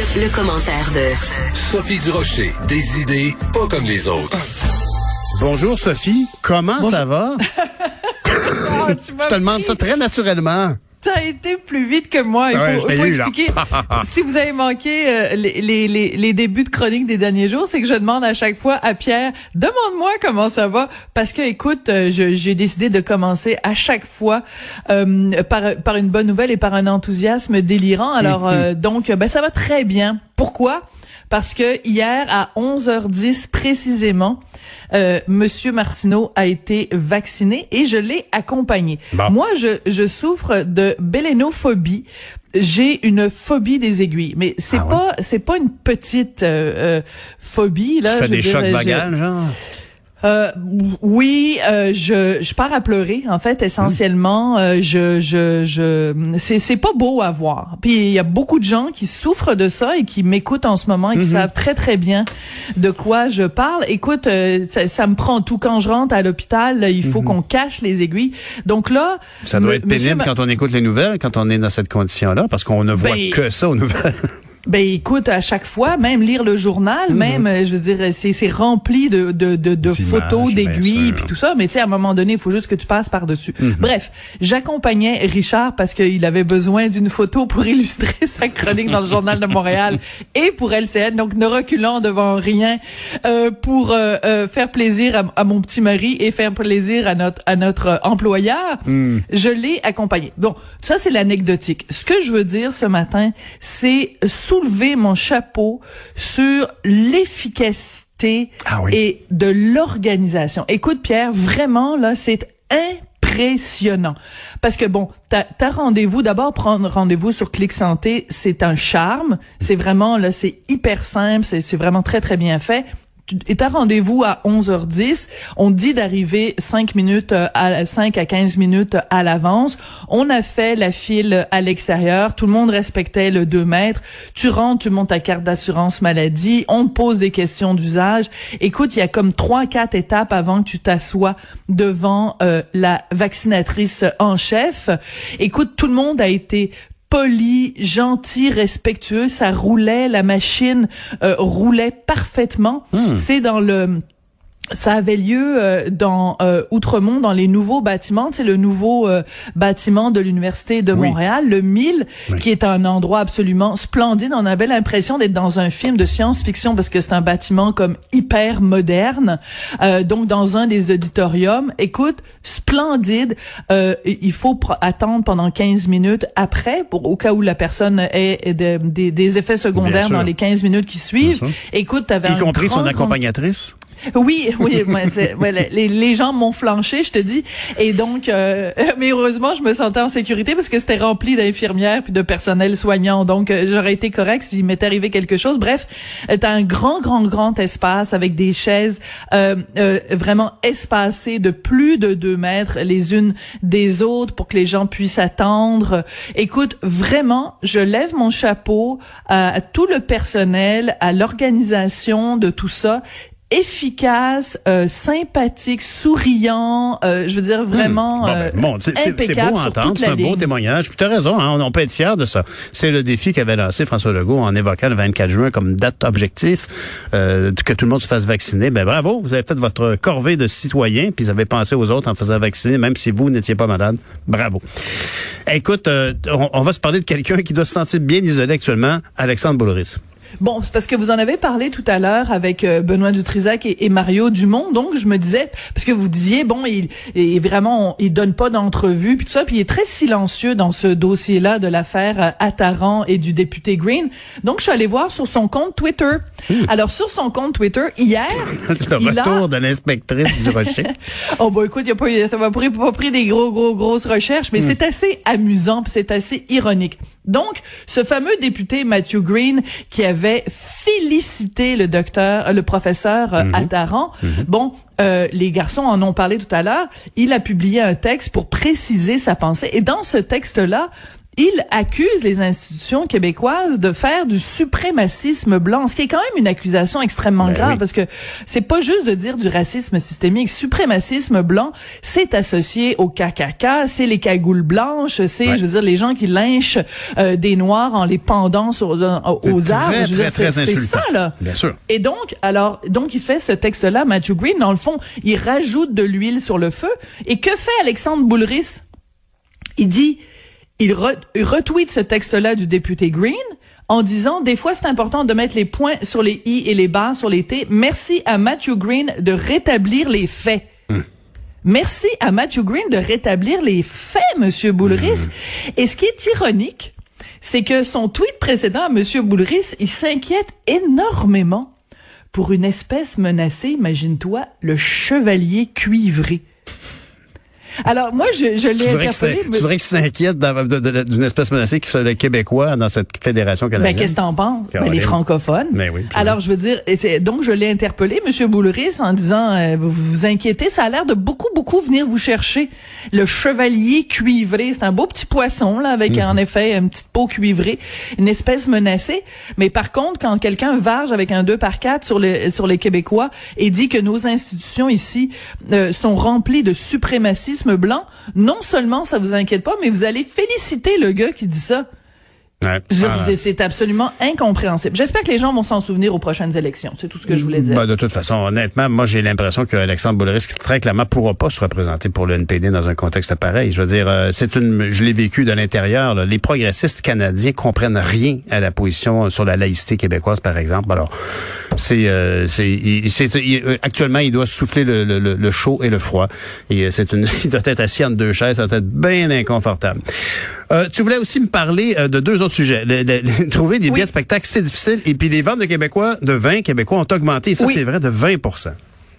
Le, commentaire de Sophie Durocher. Des idées pas comme les autres. Bonjour Sophie, comment ça va? Oh, tu Je te demande ça très naturellement. T'as été plus vite que moi. Il faut, expliquer. si vous avez manqué euh, les, les, les, les débuts de chronique des derniers jours, c'est que je demande à chaque fois à Pierre, demande-moi comment ça va. Parce que, écoute, euh, j'ai décidé de commencer à chaque fois euh, par, par une bonne nouvelle et par un enthousiasme délirant. Alors, euh, donc, ben, ça va très bien. Pourquoi? Parce que hier, à 11h10 précisément, euh, Monsieur Martineau a été vacciné et je l'ai accompagné. Bon. Moi, je, je souffre de bélénophobie. J'ai une phobie des aiguilles, mais c'est Ah ouais? pas c'est pas une petite euh, euh, phobie là. Tu fais je des chocs dire, je- genre? Euh, oui, euh, je, je pars à pleurer en fait essentiellement. Euh, je je je c'est c'est pas beau à voir. Puis il y a beaucoup de gens qui souffrent de ça et qui m'écoutent en ce moment et qui savent très très bien de quoi je parle. Écoute, euh, ça, ça me prend tout quand je rentre à l'hôpital. Il faut qu'on cache les aiguilles. Donc là, Ça doit être pénible quand on écoute les nouvelles, quand on est dans cette condition-là, parce qu'on ne voit Ben, que ça aux nouvelles. Ben écoute, à chaque fois, même lire le journal, même, euh, je veux dire, c'est c'est rempli de de de, de photos, d'aiguilles, puis tout ça. Mais tu sais, à un moment donné, il faut juste que tu passes par dessus. Mhm. Bref, j'accompagnais Richard parce qu'il avait besoin d'une photo pour illustrer sa chronique dans le journal de Montréal et pour LCN. Donc ne reculant devant rien euh, pour euh, euh, faire plaisir à, à mon petit mari et faire plaisir à notre à notre euh, employeur. Hmm. Je l'ai accompagné. Bon, ça c'est l'anecdotique. Ce que je veux dire ce matin, c'est soulever mon chapeau sur l'efficacité Ah oui. et de l'organisation. Écoute Pierre, vraiment là, c'est impressionnant. Parce que bon, t'as as rendez-vous, d'abord prendre rendez-vous sur Clic Santé, c'est un charme. C'est vraiment, là, c'est hyper simple, c'est vraiment très, très bien fait. Tu es à rendez-vous à 11h10. On dit d'arriver 5 minutes euh, à 5 à 15 minutes à l'avance. On a fait la file à l'extérieur. Tout le monde respectait le 2 mètres. Tu rentres, tu montes ta carte d'assurance maladie. On te pose des questions d'usage. Écoute, il y a comme trois, quatre étapes avant que tu t'assoies devant euh, la vaccinatrice en chef. Écoute, tout le monde a été poli, gentil, respectueux, ça roulait, la machine euh, roulait parfaitement. C'est dans le ça avait lieu euh, dans euh, Outremont, dans les nouveaux bâtiments. C'est le nouveau euh, bâtiment de l'université de Oui. Montréal, le 1000, Oui. qui est un endroit absolument splendide. On avait l'impression d'être dans un film de science-fiction parce que c'est un bâtiment comme hyper moderne. Euh, donc dans un des auditoriums, écoute, splendide. Euh, il faut attendre pendant 15 minutes après, pour au cas où la personne ait des, des- des effets secondaires dans les 15 minutes qui suivent. Écoute, t'avais Y compris son accompagnatrice. Oui, oui, ouais, les, les gens m'ont flanché, je te dis. Et donc, euh, mais heureusement, je me sentais en sécurité parce que c'était rempli d'infirmières puis de personnel soignant. Donc, euh, j'aurais été correct s'il m'était arrivé quelque chose. Bref, euh, t'as un grand, grand, grand espace avec des chaises euh, euh, vraiment espacées de plus de deux mètres les unes des autres pour que les gens puissent attendre. Écoute, vraiment, je lève mon chapeau à tout le personnel, à l'organisation de tout ça efficace, euh, sympathique, souriant, euh, je veux dire vraiment Bon, ben, euh, bon, c'est- c'est beau à entendre, c'est un beau témoignage. Tu as raison, hein, on, on peut être fier de ça. C'est le défi qu'avait lancé François Legault en évoquant le 24 juin comme date objectif, euh, que tout le monde se fasse vacciner. Ben bravo, vous avez fait votre corvée de citoyen, puis vous avez pensé aux autres en faisant vacciner, même si vous n'étiez pas malade. Bravo. Écoute, euh, on, on va se parler de quelqu'un qui doit se sentir bien isolé actuellement, Alexandre Boulris. Bon, c'est parce que vous en avez parlé tout à l'heure avec euh, Benoît Dutrisac et, et Mario Dumont. Donc, je me disais, parce que vous disiez, bon, il, il vraiment, on- il donne pas d'entrevue, puis tout ça, puis il est très silencieux dans ce dossier-là de l'affaire euh, Attaran et du député Green. Donc, je suis allée voir sur son compte Twitter. Alors, sur son compte Twitter, hier, le il a- retour de l'inspectrice du Rocher. Oh bah écoute, y a pas, ça m'a pris, pas pris des gros, gros, grosses recherches, mais c'est assez amusant, puis c'est assez ironique. Donc, ce fameux député Matthew Green qui avait félicité le docteur, euh, le professeur euh, Attaran, bon, euh, les garçons en ont parlé tout à l'heure, il a publié un texte pour préciser sa pensée, et dans ce texte-là, il accuse les institutions québécoises de faire du suprémacisme blanc, ce qui est quand même une accusation extrêmement Ben grave oui. parce que c'est pas juste de dire du racisme systémique. Suprémacisme blanc, c'est associé au KKK, c'est les cagoules blanches, c'est, Ouais. je veux dire, les gens qui lynchent euh, des noirs en les pendant sur, dans- aux C'est arbres. c'est ça, là. Bien sûr. Et donc, alors, donc il fait ce texte-là, Matthew Green, dans le fond, il rajoute de l'huile sur le feu. Et que fait Alexandre Boulris? Il dit, il, re- il retweet ce texte-là du député Green en disant, des fois, c'est important de mettre les points sur les i et les barres sur les t. Merci à Matthew Green de rétablir les faits. Merci à Matthew Green de rétablir les faits, Monsieur Boulris. Et ce qui est ironique, c'est que son tweet précédent à Monsieur Boulris, il s'inquiète énormément pour une espèce menacée, imagine-toi, le chevalier cuivré. Alors moi, je, je l'ai interpellé. tu voudrais qu'il s'inquiète d'une espèce menacée qui soit le Québécois dans cette fédération Ben, canadienne? qu'est-ce que t'en penses? Ben, les francophones. Ben oui. Alors, je veux dire, donc je l'ai interpellé, Monsieur Boulris, en disant, euh, vous vous inquiétez, ça a l'air de beaucoup, beaucoup venir vous chercher. Le chevalier cuivré, c'est un beau petit poisson, là, avec, Mhm. en effet, une petite peau cuivrée, une espèce menacée. Mais par contre, quand quelqu'un varge avec un 2 par 4 sur, le, sur les Québécois et dit que nos institutions ici euh, sont remplies de suprémacisme blanc, non seulement ça vous inquiète pas, mais vous allez féliciter le gars qui dit ça. Ouais. Ah. c'est- absolument incompréhensible. J'espère que les gens vont s'en souvenir aux prochaines élections. C'est tout ce que je voulais dire. Ben, de toute façon, honnêtement, moi, j'ai l'impression que Alexandre Boulris, très clairement, pourra pas se représenter pour le NPD dans un contexte pareil. Je veux dire, euh, c'est une, je l'ai vécu de l'intérieur. Les progressistes canadiens comprennent rien à la position sur la laïcité québécoise, par exemple. Alors, c'est, euh, c'est, euh, actuellement, il doit souffler le, le, le- le chaud et le froid. Et euh, c'est une, il doit être assis entre deux chaises, ça doit être bien inconfortable. Euh, tu voulais aussi me parler euh, de deux autres sujets. Le- le- le- trouver des Oui. billets de spectacle, c'est difficile. Et puis les ventes de Québécois, de vin québécois ont augmenté. Et ça, Oui. c'est vrai, de 20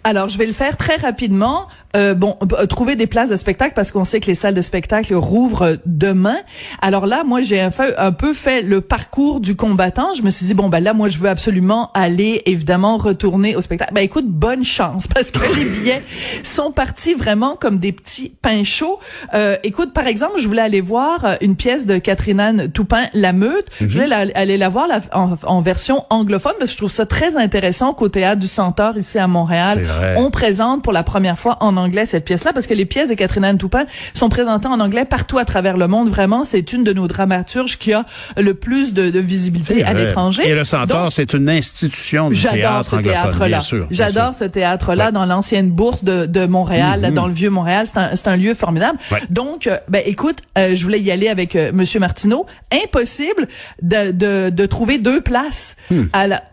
Alors, je vais le faire très rapidement. Euh, bon, euh, trouver des places de spectacle parce qu'on sait que les salles de spectacle rouvrent euh, demain. Alors là, moi, j'ai un, un peu fait le parcours du combattant. Je me suis dit bon, ben là, moi, je veux absolument aller, évidemment, retourner au spectacle. Ben écoute, bonne chance parce que les billets sont partis vraiment comme des petits pains chauds. Euh, écoute, par exemple, je voulais aller voir euh, une pièce de Catherine Anne Toupin, La Meute. Je voulais la- aller la voir la- en, en version anglophone parce que je trouve ça très intéressant qu'au théâtre du Centaure ici à Montréal. On présente pour la première fois en anglais cette pièce-là parce que les pièces de Catherine Anne Toupin sont présentées en anglais partout à travers le monde. Vraiment, c'est une de nos dramaturges qui a le plus de, de visibilité à l'étranger. Et le Centaure, c'est une institution du J'adore théâtre ce anglophone, théâtre-là. bien sûr. J'adore ce théâtre-là Ouais. dans l'ancienne bourse de, de Montréal, là, dans le vieux Montréal. C'est un, lieu formidable. Ouais. Donc, euh, ben écoute, euh, je voulais y aller avec euh, Monsieur Martineau. Impossible de, de, de trouver deux places. Hmm.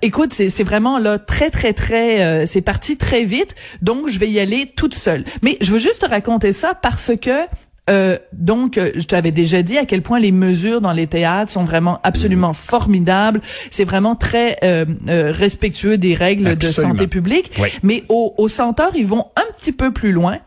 Écoute, c'est c'est vraiment là très très très, euh, c'est parti très vite. Donc, je vais y aller toute seule. Mais je veux juste te raconter ça parce que euh, donc, euh, je t'avais déjà dit à quel point les mesures dans les théâtres sont vraiment absolument formidables. C'est vraiment très euh, euh, respectueux des règles de santé publique. Oui. Mais au, au Centaure, ils vont un petit peu plus loin.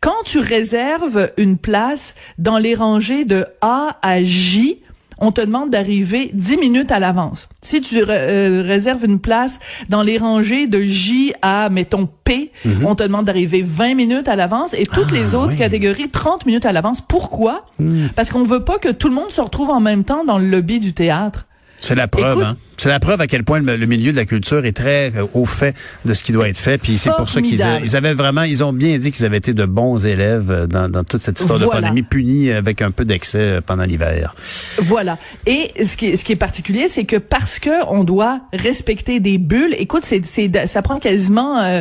Quand tu réserves une place dans les rangées de A à J, on te demande d'arriver 10 minutes à l'avance. Si tu euh, réserves une place dans les rangées de J à, mettons, P, on te demande d'arriver 20 minutes à l'avance et toutes les autres oui. catégories 30 minutes à l'avance. Pourquoi? Parce qu'on veut pas que tout le monde se retrouve en même temps dans le lobby du théâtre. C'est la preuve, Écoute- hein. C'est la preuve à quel point le, le milieu de la culture est très euh, au fait de ce qui doit être fait. Puis c'est pour ça qu'ils ils avaient vraiment, ils ont bien dit qu'ils avaient été de bons élèves euh, dans, dans toute cette histoire de pandémie, punis avec un peu d'excès euh, pendant l'hiver. Voilà. Et ce qui est, ce qui est particulier, c'est que parce que on doit respecter des bulles, écoute, c'est, c'est, ça prend quasiment euh,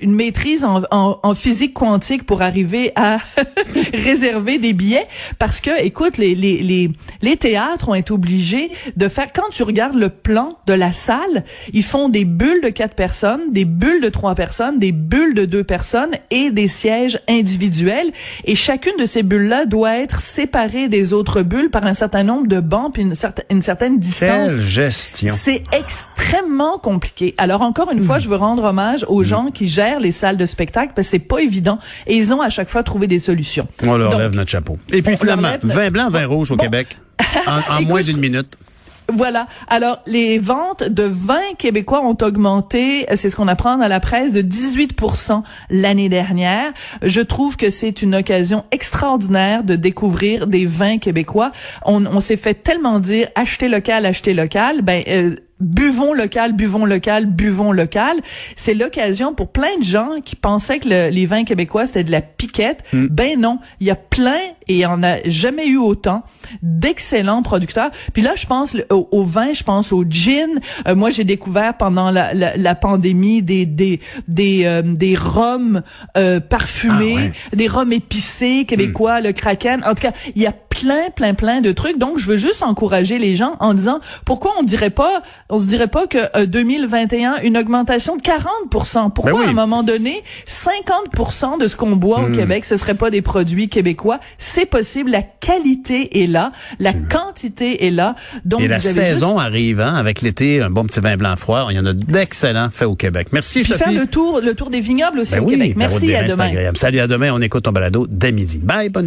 une maîtrise en, en, en physique quantique pour arriver à réserver des billets. Parce que, écoute, les, les, les, les théâtres ont été obligés de faire, quand tu regardes le plan de la salle, ils font des bulles de quatre personnes, des bulles de trois personnes, des bulles de deux personnes et des sièges individuels. Et chacune de ces bulles-là doit être séparée des autres bulles par un certain nombre de bancs puis une, certaine une certaine distance. Quelle gestion. C'est extrêmement compliqué. Alors encore une fois, je veux rendre hommage aux gens qui gèrent les salles de spectacle parce que c'est pas évident et ils ont à chaque fois trouvé des solutions. On leur Donc, lève notre chapeau. Et puis finalement, notre- vin blanc, vin rouge au Bon. Québec, en, en Écoute, moins d'une minute. Voilà. Alors, les ventes de vins québécois ont augmenté, c'est ce qu'on apprend dans la presse, de 18% l'année dernière. Je trouve que c'est une occasion extraordinaire de découvrir des vins québécois. On, on s'est fait tellement dire acheter local, acheter local. Ben, euh, buvons local, buvons local, buvons local. C'est l'occasion pour plein de gens qui pensaient que les vins québécois c'était de la piquette. Mm. Ben non, il y a plein et on n'a jamais eu autant d'excellents producteurs. Puis là, je pense au, vin, je pense au gin. Euh, moi, j'ai découvert pendant la, la, pandémie des des des euh, des rhums euh, parfumés, ah des rhums épicés québécois, mm. le Kraken. En tout cas, il y a plein plein plein de trucs. Donc, je veux juste encourager les gens en disant pourquoi on dirait pas on se dirait pas que 2021 une augmentation de 40 Pourquoi ben à un moment donné 50 de ce qu'on boit au hmm. Québec ce serait pas des produits québécois? C'est possible, la qualité est là, la quantité est là. Donc Et la saison arrive hein, avec l'été, un bon petit vin blanc froid, il y en a d'excellents faits au Québec. Merci Puis faire le tour le tour des vignobles aussi ben au Québec. Merci à demain. Salut à demain, on écoute ton balado dès midi. Bye bonne